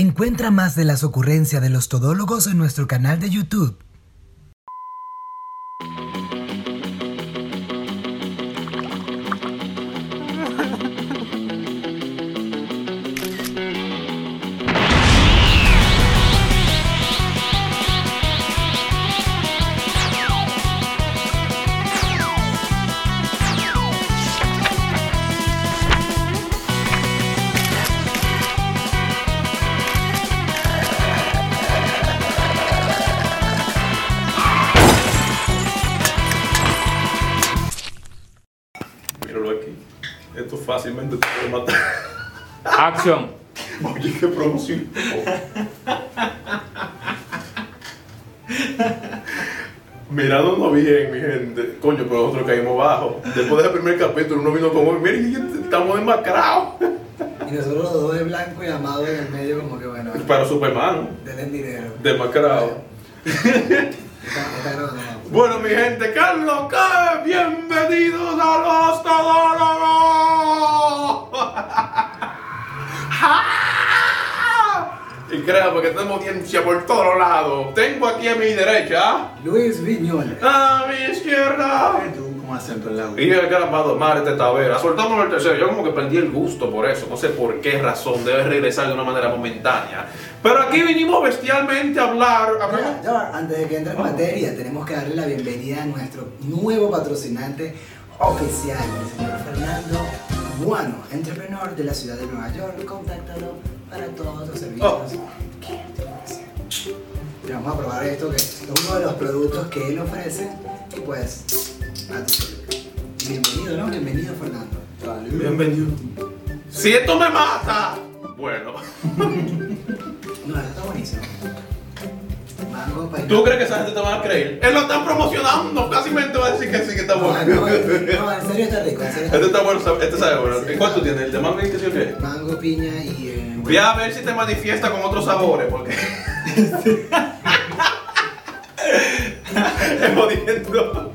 Encuentra más de las ocurrencias de los todólogos en nuestro canal de YouTube. Míralo aquí. Esto fácilmente te puede matar. Acción. Oye, qué promoción. Mirándonos bien, mi gente. Coño, pero nosotros caímos bajo. Después del primer capítulo, uno vino como, miren, estamos demacrados. Y nosotros los dos de blanco y amado en el medio, como que bueno, Para Superman, denle dinero. demacrado. Está, está grabando, vamos. Bueno, mi gente, Carlos Cabe, bienvenidos a los Todólogos. y créanme porque tenemos audiencia por todos lados. Tengo aquí a mi derecha, Luis Viñola. a mi izquierda. Tú como acento en la. Y el gran el tercero. Yo como que perdí el gusto por eso. No sé por qué razón. Debe regresar de una manera momentánea. Pero aquí vinimos bestialmente a hablar. Ya, ya antes de que entre en materia, tenemos que darle la bienvenida a nuestro nuevo patrocinante oficial, el señor Fernando Guano, entrepreneur de la ciudad de Nueva York. Contáctalo para todos los servicios Oh. te vamos a probar esto, que es uno de los productos que él ofrece. Y pues, a. Bienvenido, ¿no? Bienvenido, Fernando. Bienvenido. Si esto me mata. Bueno. No, esto está buenísimo. Mango. ¿Tú crees que esa gente te va a creer? Él lo está promocionando. Casi me te va a decir que sí, que está No, bueno. no, no, en serio está rico, en serio está Este está bueno, este sabe bueno. ¿Y cuánto tiene? ¿El de mango y qué sé yo qué? Mango, piña y... Eh, Voy a ver si te manifiesta con otros sabores, porque. es jodiendo.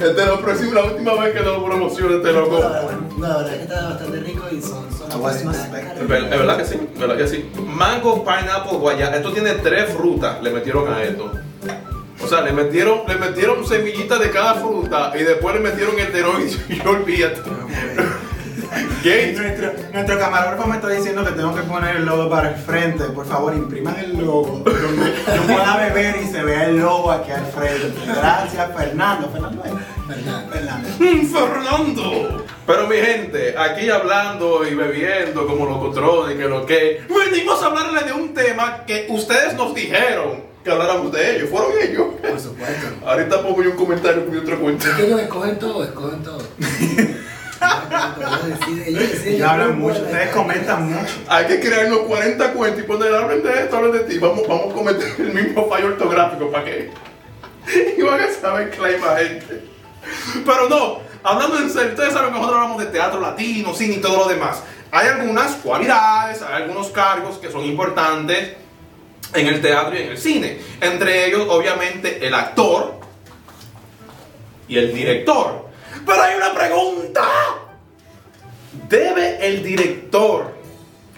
Este lo próximo, la última vez que lo promociona, este loco. la verdad, no, la verdad es que está bastante rico y son... Es ver- es verdad que sí, es verdad que sí. Mango, pineapple, guayaba. Esto tiene tres frutas, le metieron a esto. O sea, le metieron, le metieron semillitas de cada fruta y después le metieron esteroides y olvídate. Gay. Nuestro, nuestro camarógrafo me está diciendo que tengo que poner el logo para el frente. Por favor, impriman el logo. Yo pueda beber y se vea el logo aquí al frente. Gracias, Fernando. Fernando. es? Fernando. Fernando. Mm, Fernando. Pero mi gente, aquí hablando y bebiendo como locotrones, que lo que. Venimos a hablarles de un tema que ustedes nos dijeron que habláramos de ellos. Fueron ellos. Por supuesto. Ahorita pongo yo un comentario con mi otra cuenta. Es que ellos escogen todo, escogen todo. ellos hablan mucho, ustedes comentan mucho. Hay que crearnos 40 cuentas y poner, hablen de esto, hablen de ti. Vamos, vamos a cometer el mismo fallo ortográfico para que. Y van a saber que la misma gente. Pero no, hablando en serio, ustedes saben que nosotros hablamos de teatro latino, cine y todo lo demás. Hay algunas cualidades, hay algunos cargos que son importantes en el teatro y en el cine. Entre ellos, obviamente, el actor y el director. Pero hay una pregunta. ¿Debe el director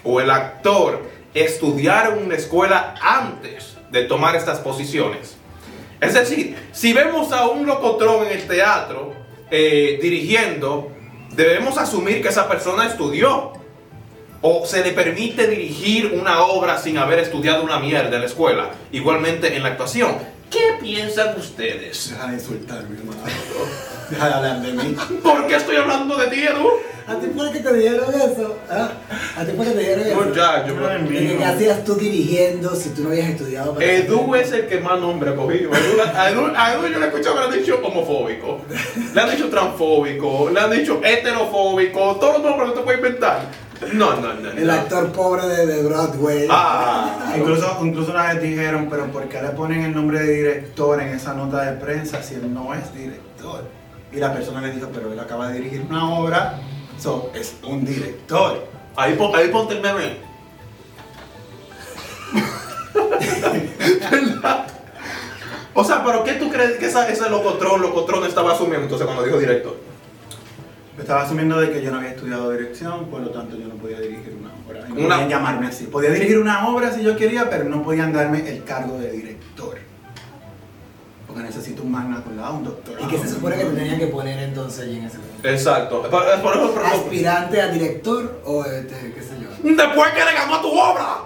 o el actor estudiar en una escuela antes de tomar estas posiciones? Es decir, si vemos a un locotrón en el teatro eh, dirigiendo, debemos asumir que esa persona estudió. O se le permite dirigir una obra sin haber estudiado una mierda en la escuela. Igualmente en la actuación. ¿Qué piensan ustedes? Deja de insultarme, hermano. Deja de hablar de mí. ¿Por qué estoy hablando de ti, Edu? ¿A ti fue que te dijeron eso? ¿Ah? ¿A ti fue que te dijeron eso? Muchacho, Ay, De que, ¿Qué hacías tú dirigiendo si tú no habías estudiado para Edu es el que más nombre ha cogido. Edu, a, Edu, a Edu yo le he escuchado que le han dicho homofóbico, le han dicho transfóbico, le han dicho heterofóbico, todos los nombres que te puedes inventar. No, no, no. El no. actor pobre de, de Broadway. Ah, Incluso, incluso una vez dijeron, pero ¿por qué le ponen el nombre de director en esa nota de prensa si él no es director? Y la persona le dijo, pero él acaba de dirigir una obra, so, es un director. ahí, ahí ponte el meme. ¿Verdad? O sea, pero ¿qué tú crees que esa, ese locotrón, locotrón estaba asumiendo entonces cuando dijo director? Estaba asumiendo de que yo no había estudiado dirección, por lo tanto yo no podía dirigir una obra. Y no Una- podían llamarme así. Podía dirigir una obra si yo quería, pero no podían darme el cargo de director. Porque necesito un magna con la un doctor. ¿Y qué se supone que te tenían que poner entonces allí en ese momento? Exacto. Por, por eso, por- ¿Aspirante a director o este, qué sé yo? Después que le ganó a tu obra.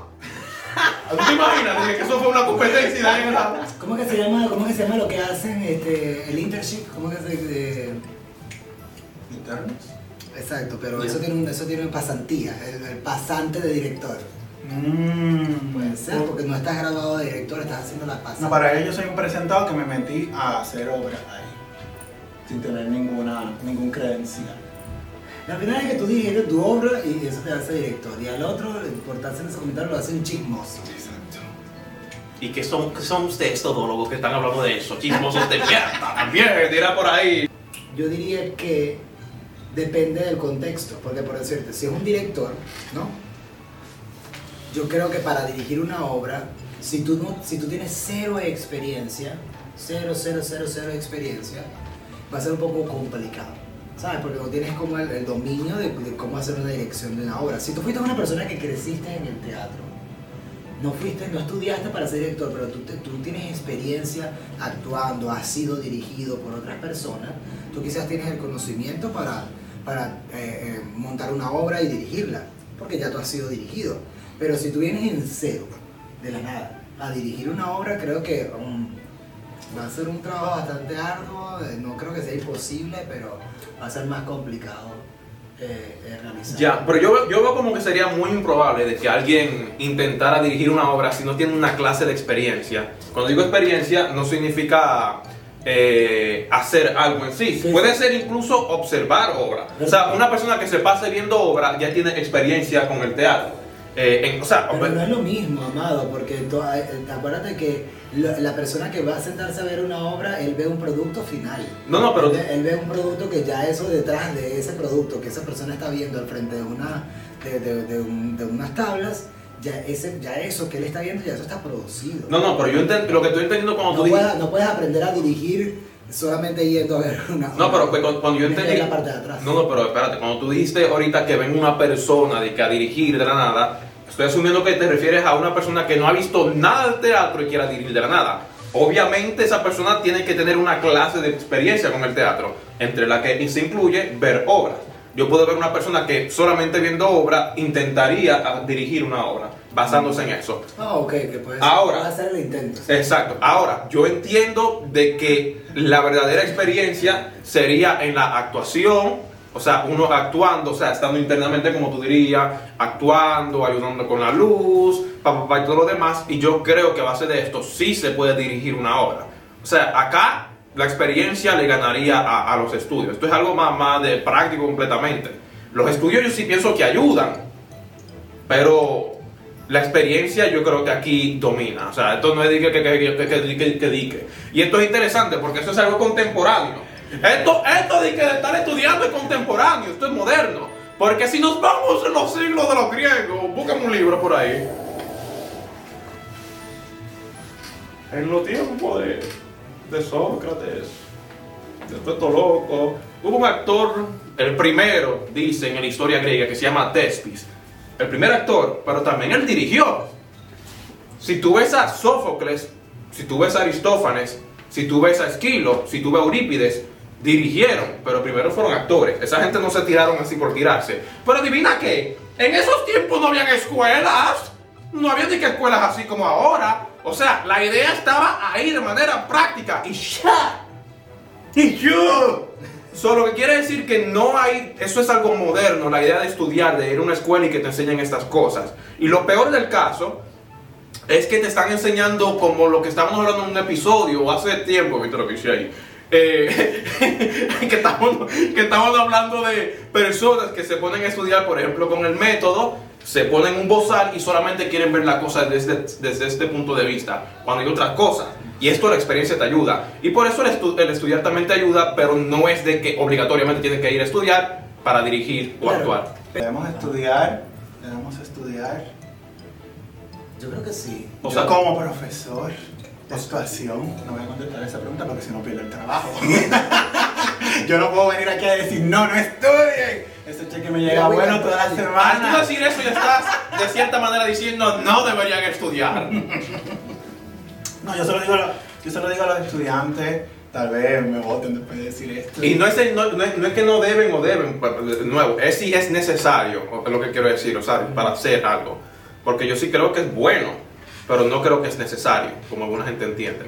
¿Tú te imaginas? Que eso fue una competencia y. ¿Cómo que se llama, cómo que se llama lo que hacen este, el internship? ¿Cómo que se de- ¿Internos? Exacto, pero eso tiene un, eso tiene pasantía, el, el pasante de director. Mm, Puede ser, porque no estás graduado de director, estás haciendo la pasante. No, para ello soy un presentado que me metí a hacer obra ahí. Sin tener ninguna, ningún credencial. La primera vez que tú dijiste tu obra y eso te hace director. Y al otro, por estarse en ese comentario, lo hace un chismoso. Exacto. ¿Y qué son, qué son ustedes todólogos que están hablando de eso? Chismosos de mierda. También, tira por ahí. Yo diría que depende del contexto, porque por decirte, si es un director, ¿no? Yo creo que para dirigir una obra, si tú, no, si tú tienes cero experiencia, cero, cero, cero, cero experiencia, va a ser un poco complicado. ¿Sabes? Porque no tienes como el, dominio de, cómo hacer una dirección de una obra. Si tú fuiste una persona que creciste en el teatro, no fuiste, no estudiaste para ser director, pero tú, tú tienes experiencia actuando, has sido dirigido por otras personas, tú quizás tienes el conocimiento para, para eh, eh, montar una obra y dirigirla, porque ya tú has sido dirigido. Pero si tú vienes en cero, de la nada, a dirigir una obra, creo que um, va a ser un trabajo bastante arduo, eh, no creo que sea imposible, pero va a ser más complicado eh, eh, realizar. Ya, pero yo, yo veo como que sería muy improbable de que alguien intentara dirigir una obra si no tiene una clase de experiencia. Cuando digo experiencia, no significa eh, hacer algo en sí. Sí, Puede ser incluso observar obra. O sea, una persona que se pase viendo obra ya tiene experiencia con el teatro. Eh, en- o sea, Pero no es lo mismo, amado, porque to- eh, acuérdate que lo- la persona que va a sentarse a ver una obra, él ve un producto final. No, no, pero- Él ve, él ve un producto que ya eso detrás de ese producto que esa persona está viendo al frente de, una, de, de- de un- de unas tablas, ya, ese, ya eso que él está viendo, ya eso está producido. no, no, pero yo enten- lo que estoy entendiendo cuando No tú dices... puedes, no puedes aprender a dirigir solamente yendo a ver una No, pero pues, cuando, cuando yo entendí. la parte de atrás. No, no, pero espérate, cuando tú dijiste ahorita que ven una persona de que a dirigir de la nada, estoy asumiendo que te refieres a una persona que no ha visto nada del teatro y quiera dirigir de la nada. Obviamente esa persona tiene que tener una clase de experiencia con el teatro, entre la que se incluye ver obras. Yo puedo ver una persona que solamente viendo obra intentaría dirigir una obra, basándose en eso. Ah, ok, que puedes, Ahora. hacer el intento. Exacto. Ahora, yo entiendo de que la verdadera experiencia sería en la actuación, o sea, uno actuando, o sea, estando internamente, como tú dirías, actuando, ayudando con la luz, papá, pa, y todo lo demás. Y yo creo que a base de esto sí se puede dirigir una obra. O sea, acá la experiencia le ganaría a, a los estudios. Esto es algo más, más de práctico completamente. Los estudios yo sí pienso que ayudan, pero la experiencia yo creo que aquí domina. O sea, esto no es de que, que, que, que, que, que- que dique. Y esto es interesante porque esto es algo contemporáneo. Esto, esto de, que de estar estudiando es contemporáneo, esto es moderno. Porque si nos vamos en los siglos de los griegos, busquen un libro por ahí. En los tiempos de, de Sócrates, de todo loco, hubo un actor, el primero, dice en la historia griega, que se llama Tespis. El primer actor, pero también él dirigió. Si tú ves a Sófocles, si tú ves a Aristófanes, si tú ves a Esquilo, si tú ves a Eurípides, dirigieron, pero primero fueron actores. Esa gente no se tiraron así por tirarse. Pero adivina qué, en esos tiempos no habían escuelas, no había ni que escuelas así como ahora. O sea, la idea estaba ahí de manera práctica y ya. Y yo. Solo que quiere decir que no hay, eso es algo moderno, la idea de estudiar, de ir a una escuela y que te enseñen estas cosas. Y lo peor del caso es que te están enseñando como lo que estábamos hablando en un episodio hace tiempo, viste lo que hice ahí. Eh, que, estamos, que estamos hablando de personas que se ponen a estudiar, por ejemplo, con el método, se ponen un bozal y solamente quieren ver la cosa desde, desde este punto de vista, cuando hay otras cosas. Y esto la experiencia te ayuda. Y por eso el, estu- el estudiar también te ayuda, pero no es de que obligatoriamente tienes que ir a estudiar para dirigir o Claro. actuar. Debemos estudiar, debemos estudiar. Yo creo que sí. O sea- sea, como profesor de actuación, no voy a contestar esa pregunta porque si no pierdo el trabajo. Yo no puedo venir aquí a decir, no, no estudien. Ese cheque me llega voy a bueno toda la entrar. Al tú semana. decir eso ya estás de cierta manera diciendo no deberían estudiar. No, yo se lo digo, a los- yo se lo digo a los estudiantes. Tal vez me voten después de decir esto. Y no es, el- no, no es, no es que no deben o deben, pues, de nuevo, es si es necesario, es lo que quiero decir, o sea, para hacer algo. Porque yo sí creo que es bueno, pero no creo que es necesario, como alguna gente entiende.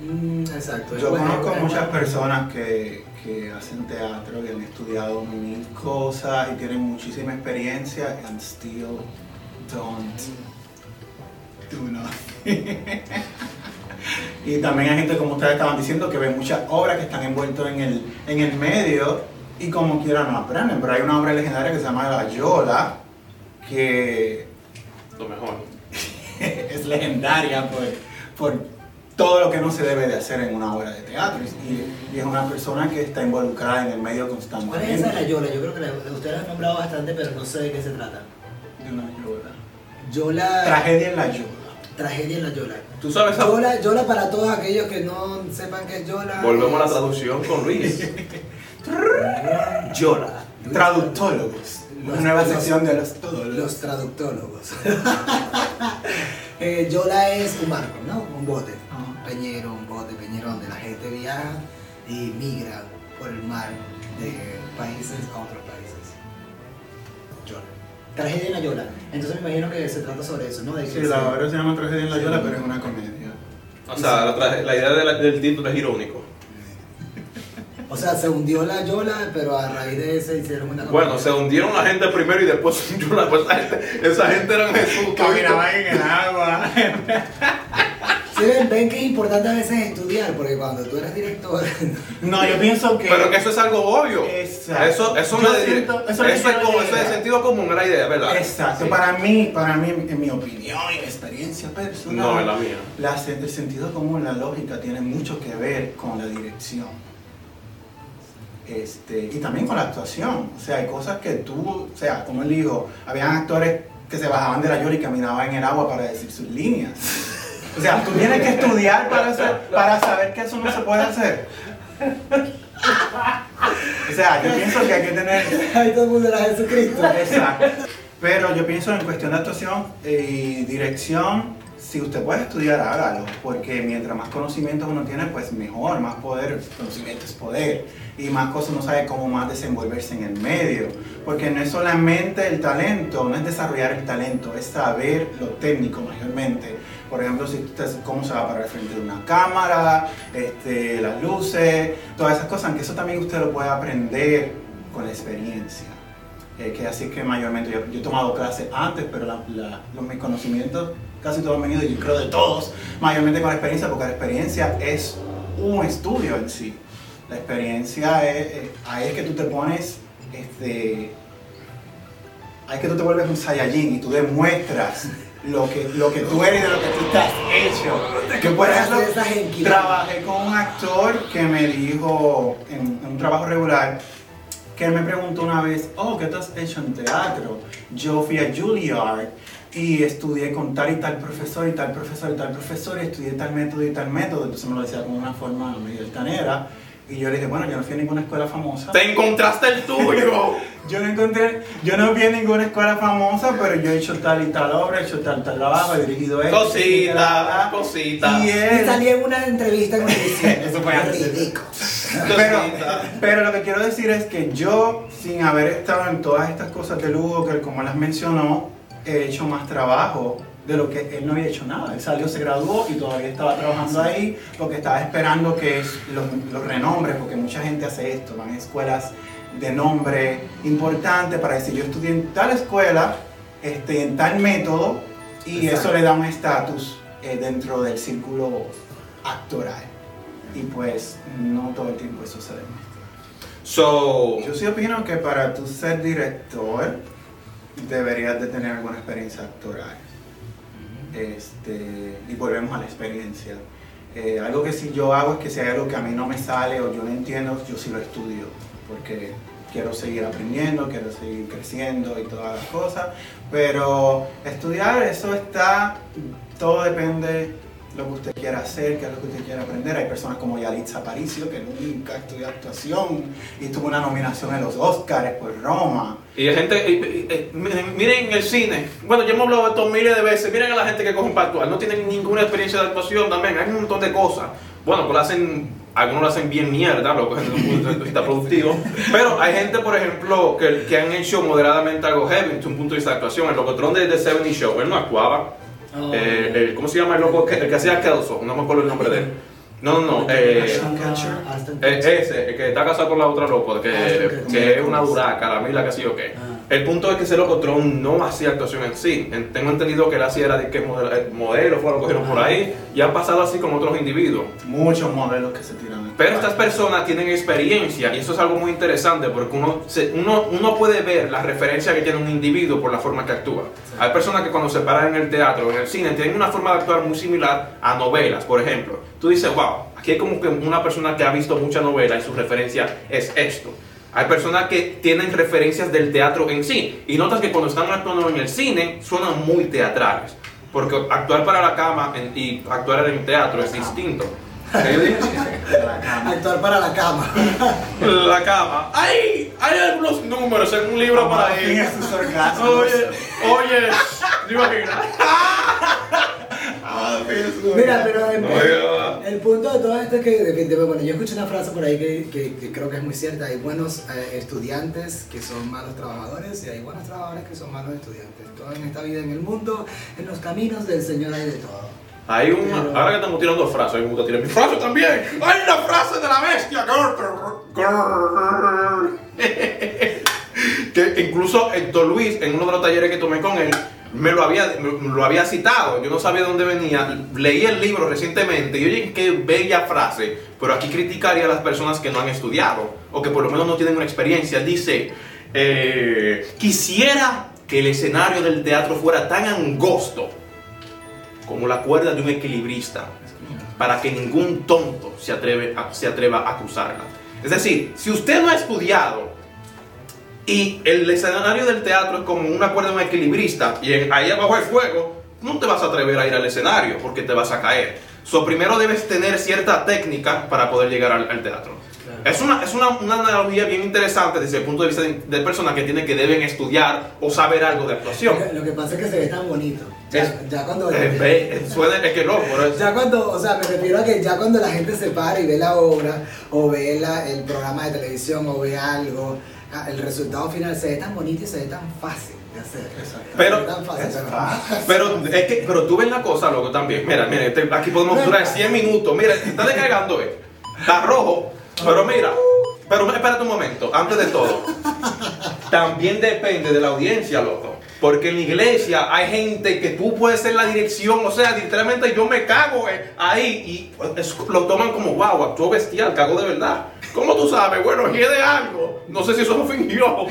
Mm, exacto. Yo bueno, conozco bueno. muchas personas que, que hacen teatro y han estudiado mil cosas y tienen muchísima experiencia and still don't do nothing. y también hay gente, como ustedes estaban diciendo, que ve muchas obras que están envueltos en el, en el medio y como quieran no aprenden. Pero hay una obra legendaria que se llama La Yola, que Lo mejor. es legendaria por, por todo lo que no se debe de hacer en una obra de teatro y, y es una persona que está involucrada en el medio ¿Cuál es constantemente esa de la Yola? Yo creo que la, usted la ha nombrado bastante, pero no sé de qué se trata. de una yola. Yola. Tragedia en la yola. Tragedia en la Yola. Tú sabes, a- Yola, Yola para todos aquellos que no sepan qué es Yola. volvemos a la traducción con Luis. Yola. Traductólogos. Los- Una nueva los- sección de los todólogos. Los traductólogos. Eh, Yola es un barco, ¿no? Un bote. Un bote, peñero, donde la gente viaja y migra por el mar de países a otros países. Yola. Tragedia en la Yola. Entonces me imagino que se trata sobre eso, ¿no? De Sí, la obra se llama Tragedia en la yola, pero es una comedia. O sea, la, idea de la- del título es irónico. O sea, se hundió la Yola, pero a raíz de eso hicieron una Bueno, se hundieron la gente primero y después se hundió la pues, esa gente, esa gente era Jesús. Caminaban en el agua. Ven, ven que es importante a veces estudiar, porque cuando tú eres director, No, yo pienso que. Pero que eso es algo obvio. Exacto. Eso, eso, no es, siento- eso, eso es como, eso es de sentido común, es la idea, ¿verdad? Exacto, Sí. para mí, para mí, en mi opinión y experiencia personal, No, es la mía. la el sentido común, la lógica tiene mucho que ver con la dirección. Este, y también con la actuación. O sea, hay cosas que tú, o sea, como él dijo, habían actores que se bajaban de la yola y caminaban en el agua para decir sus líneas. O sea, tú tienes que estudiar para, hacer- para saber que eso no se puede hacer. O sea, yo pienso que hay que tener ahí todo el mundo era Jesucristo. Exacto. Pero yo pienso en cuestión de actuación y dirección, si usted puede estudiar, hágalo, porque mientras más conocimientos uno tiene, pues mejor, más poder, conocimiento es poder, y más cosas uno sabe cómo más desenvolverse en el medio, porque no es solamente el talento, no es desarrollar el talento, es saber lo técnico mayormente. Por ejemplo, si cómo se va a parar frente de una cámara, este, las luces, todas esas cosas, aunque eso también usted lo puede aprender con la experiencia. Eh, que así que mayormente yo, he tomado clases antes, pero los, mis conocimientos casi todos han venido, yo creo de todos, mayormente con la experiencia, porque la experiencia es un estudio en sí. La experiencia es, ahí es que tú te pones, este, ahí es que tú te vuelves un Saiyajin y tú demuestras lo que, lo que tú eres y de lo que tú estás hecho. Yo por ejemplo, trabajé con un actor que me dijo en, en un trabajo regular que él me preguntó una vez, oh, ¿qué tú has hecho en teatro? Yo fui a Juilliard y estudié con tal y tal profesor y tal profesor y tal profesor y estudié tal método y tal método. Entonces me lo decía con una forma medio altanera. Y yo le dije, bueno, yo no fui a ninguna escuela famosa. Te encontraste el tuyo. Yo no encontré, yo no fui a ninguna escuela famosa, pero yo he hecho tal y tal obra, he hecho tal tal trabajo, he dirigido esto. Cosita, cosita. Y Y él, salí en una entrevista con. Eso fue antes pero, pero lo que quiero decir es que yo, sin haber estado en todas estas cosas de lujo, que él, como las mencionó, he hecho más trabajo de lo que él no había hecho nada. Él salió, se graduó y todavía estaba trabajando ahí porque estaba esperando que los, los renombres, porque mucha gente hace esto, van a escuelas de nombre importante para decir yo estudié en tal escuela, este, en tal método, y Exacto. eso le da un estatus eh, dentro del círculo actoral. Y pues no todo el tiempo eso se demuestra. So, Yo sí opino que para tú ser director deberías de tener alguna experiencia actoral. Este, y volvemos a la experiencia. Eh, algo que sí yo hago es que si hay algo que a mí no me sale o yo no entiendo, yo sí lo estudio, porque quiero seguir aprendiendo, quiero seguir creciendo y todas las cosas. Pero estudiar, eso está, todo depende lo que usted quiera hacer, qué es lo que usted quiere aprender. Hay personas como Yalitza Aparicio, que nunca estudió actuación y tuvo una nominación en los Oscars por Roma. Y hay gente, eh, eh, eh, miren, el cine, bueno, ya hemos hablado de esto miles de veces, miren a la gente que cogen para actuar, no tienen ninguna experiencia de actuación también, hay un montón de cosas. Bueno, pues lo hacen, algunos lo hacen bien mierda, lo de vista productivo, pero hay gente, por ejemplo, que, que han hecho moderadamente algo heavy desde un punto de vista de actuación. El locotrón de The 70 Show, él no actuaba. Oh. Eh, el- ¿Cómo se llama el loco? que- El que hacía Kelso, no me acuerdo el nombre de él. No, no, no. eh, eh, ese, el que está casado con la otra loco, que, que es una duraca, la mila, que sí o qué. El punto es que ese locotrón no hacía actuación en sí. En- Tengo entendido que él hacía era de que modelo, eh, modelo fue lo cogieron por ahí y han pasado así con otros individuos. Muchos modelos que se tiran. Pero estas personas tienen experiencia y eso es algo muy interesante porque uno, se- uno, uno puede ver la referencia que tiene un individuo por la forma que actúa. Hay personas que cuando se paran en el teatro o en el cine tienen una forma de actuar muy similar a novelas, por ejemplo. Tú dices, wow, aquí hay como que una persona que ha visto mucha novela y su referencia es esto. Hay personas que tienen referencias del teatro en sí y notas que cuando están actuando en el cine suenan muy teatrales. Porque actuar para la cama en- y actuar en el teatro es distinto. ¿Qué yo dije? Actuar para la cama. La cama. ¡Ay! Hay algunos números en un libro sus orgasmos. Oye, oye, ¿te imaginas? Ah, Mira, pero Oiga. El punto de todo esto es que, definitivamente, bueno, yo escuché una frase por ahí que, que- que creo que es muy cierta. Hay buenos eh, estudiantes que son malos trabajadores y hay buenos trabajadores que son malos estudiantes. Todo en esta vida, en el mundo, en los caminos del Señor hay de todo. Hay una. Ahora que estamos tirando frases, a mí me gusta tirar mi frase también. ¡Hay una frase de la bestia! Que incluso Héctor Luis, en uno de los talleres que tomé con él, me lo había, me lo había citado. Yo no sabía de dónde venía. Leí el libro recientemente y oye, qué bella frase. Pero aquí criticaría a las personas que no han estudiado o que por lo menos no tienen una experiencia. Dice: eh, Quisiera que el escenario del teatro fuera tan angosto como la cuerda de un equilibrista, para que ningún tonto se, atreve se atreva a acusarla. Es decir, si usted no ha estudiado y el escenario del teatro es como una un equilibrista y en- ahí abajo hay fuego, no te vas a atrever a ir al escenario porque te vas a caer. So, primero debes tener cierta técnica para poder llegar al, al teatro. Es, una, es una, una analogía bien interesante desde el punto de vista de, de personas que tienen que deben estudiar o saber algo de actuación. Lo que- Lo que pasa es que se ve tan bonito. Ya, Es- ya cuando... Ve, eh, suena, es que no, pero es- Ya cuando, o sea, me refiero a que ya cuando la gente se para y ve la obra, o ve la- el programa de televisión, o ve algo, ah, el resultado final se ve tan bonito y se ve tan fácil de hacer. Pero- Se ve tan fácil, es pero- fácil. Pero es que, pero tú ves la cosa, loco, también. Mira, mira, este- aquí podemos durar 100 minutos. Mira, está descargando, eh. Está rojo. Pero mira, pero espérate un momento, antes de todo. También depende de la audiencia, loco. Porque en la iglesia hay gente que tú puedes ser la dirección, o sea, literalmente yo me cago eh, ahí y es- lo toman como, wow, actuó bestial, cago de verdad. ¿Cómo tú sabes? Bueno, es de algo. No sé si eso lo fingió.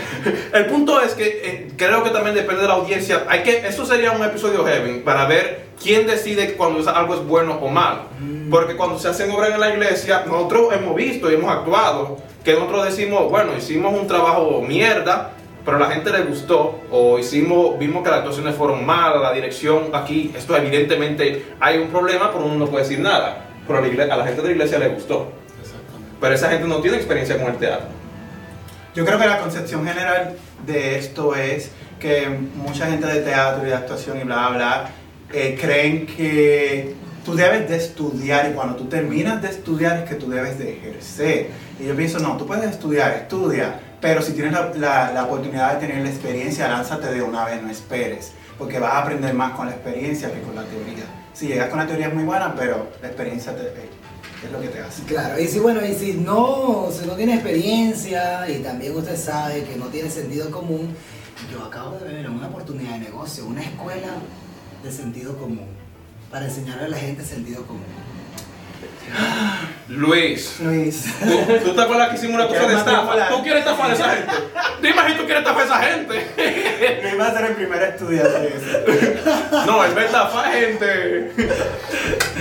El punto es que eh, creo que también depende de la audiencia. Hay que, eso sería un episodio heavy para ver quién decide cuando algo es bueno o malo. Porque cuando se hacen obras en la iglesia, nosotros hemos visto y hemos actuado que nosotros decimos, bueno, hicimos un trabajo mierda, pero a la gente le gustó, o hicimos, vimos que las actuaciones fueron malas, la dirección aquí, esto evidentemente hay un problema, pero uno no puede decir nada. Pero a la, igle- a la gente de la iglesia le gustó. Pero esa gente no tiene experiencia con el teatro. Yo creo que la concepción general de esto es que mucha gente de teatro y de actuación y bla, bla, bla, eh, creen que tú debes de estudiar y cuando tú terminas de estudiar es que tú debes de ejercer. Y yo pienso, no, tú puedes estudiar, estudia, pero si tienes la, la- oportunidad de tener la experiencia, lánzate de una vez, no esperes, porque vas a aprender más con la experiencia que con la teoría. Si llegas con la teoría es muy buena, pero la experiencia te- es lo que te hace. Claro, y si bueno, y si no, si no tiene experiencia y también usted sabe que no tiene sentido común, yo acabo de ver una oportunidad de negocio, una escuela de sentido común, para enseñarle a la gente sentido común. Luis, Luis. ¿tú, tú te acuerdas que hicimos una cosa de ¿Quieres estafa? ¿Tú quieres estafar a esa gente? Dime si tú quieres estafar a esa gente. Luis va a ser el primer estudiante de. No, es verdad, fa gente.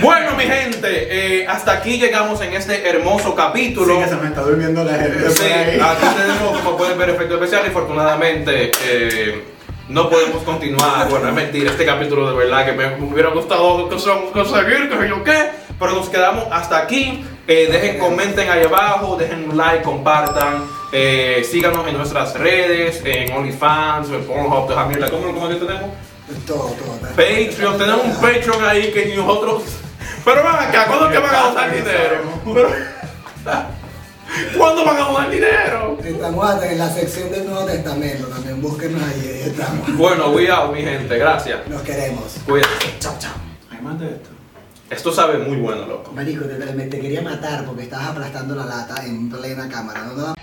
Bueno, mi gente, eh, hasta aquí llegamos en este hermoso capítulo. Sí, que se me está durmiendo la gente. Sí, por ahí. aquí tenemos, como pueden ver, efectos especiales. Infortunadamente, eh, no podemos continuar. Bueno, es mentira, este capítulo de verdad que me, hubiera gustado cons- conseguir, que yo qué, pero nos quedamos hasta aquí. Eh, dejen, comenten ahí abajo, dejen un like, compartan, síganos en nuestras redes, en OnlyFans, en Pornhub, esa mierda. ¿Cómo, cómo que tenemos? Todo, todo. Patreon, tenemos un Patreon ahí que nosotros. Pero van acá, ¿cuándo es que van a donar dinero? Pero- ¿Cuándo van a donar dinero? Estamos hasta en la sección del Nuevo Testamento también. Búsquenos ahí, ahí estamos. Bueno, we out, mi gente, gracias. Nos queremos. Cuídate. Chao, chao. Hay más de esto. Esto sabe muy bueno, loco. Marico, te, te quería matar porque estabas aplastando la lata en plena cámara. ¿no?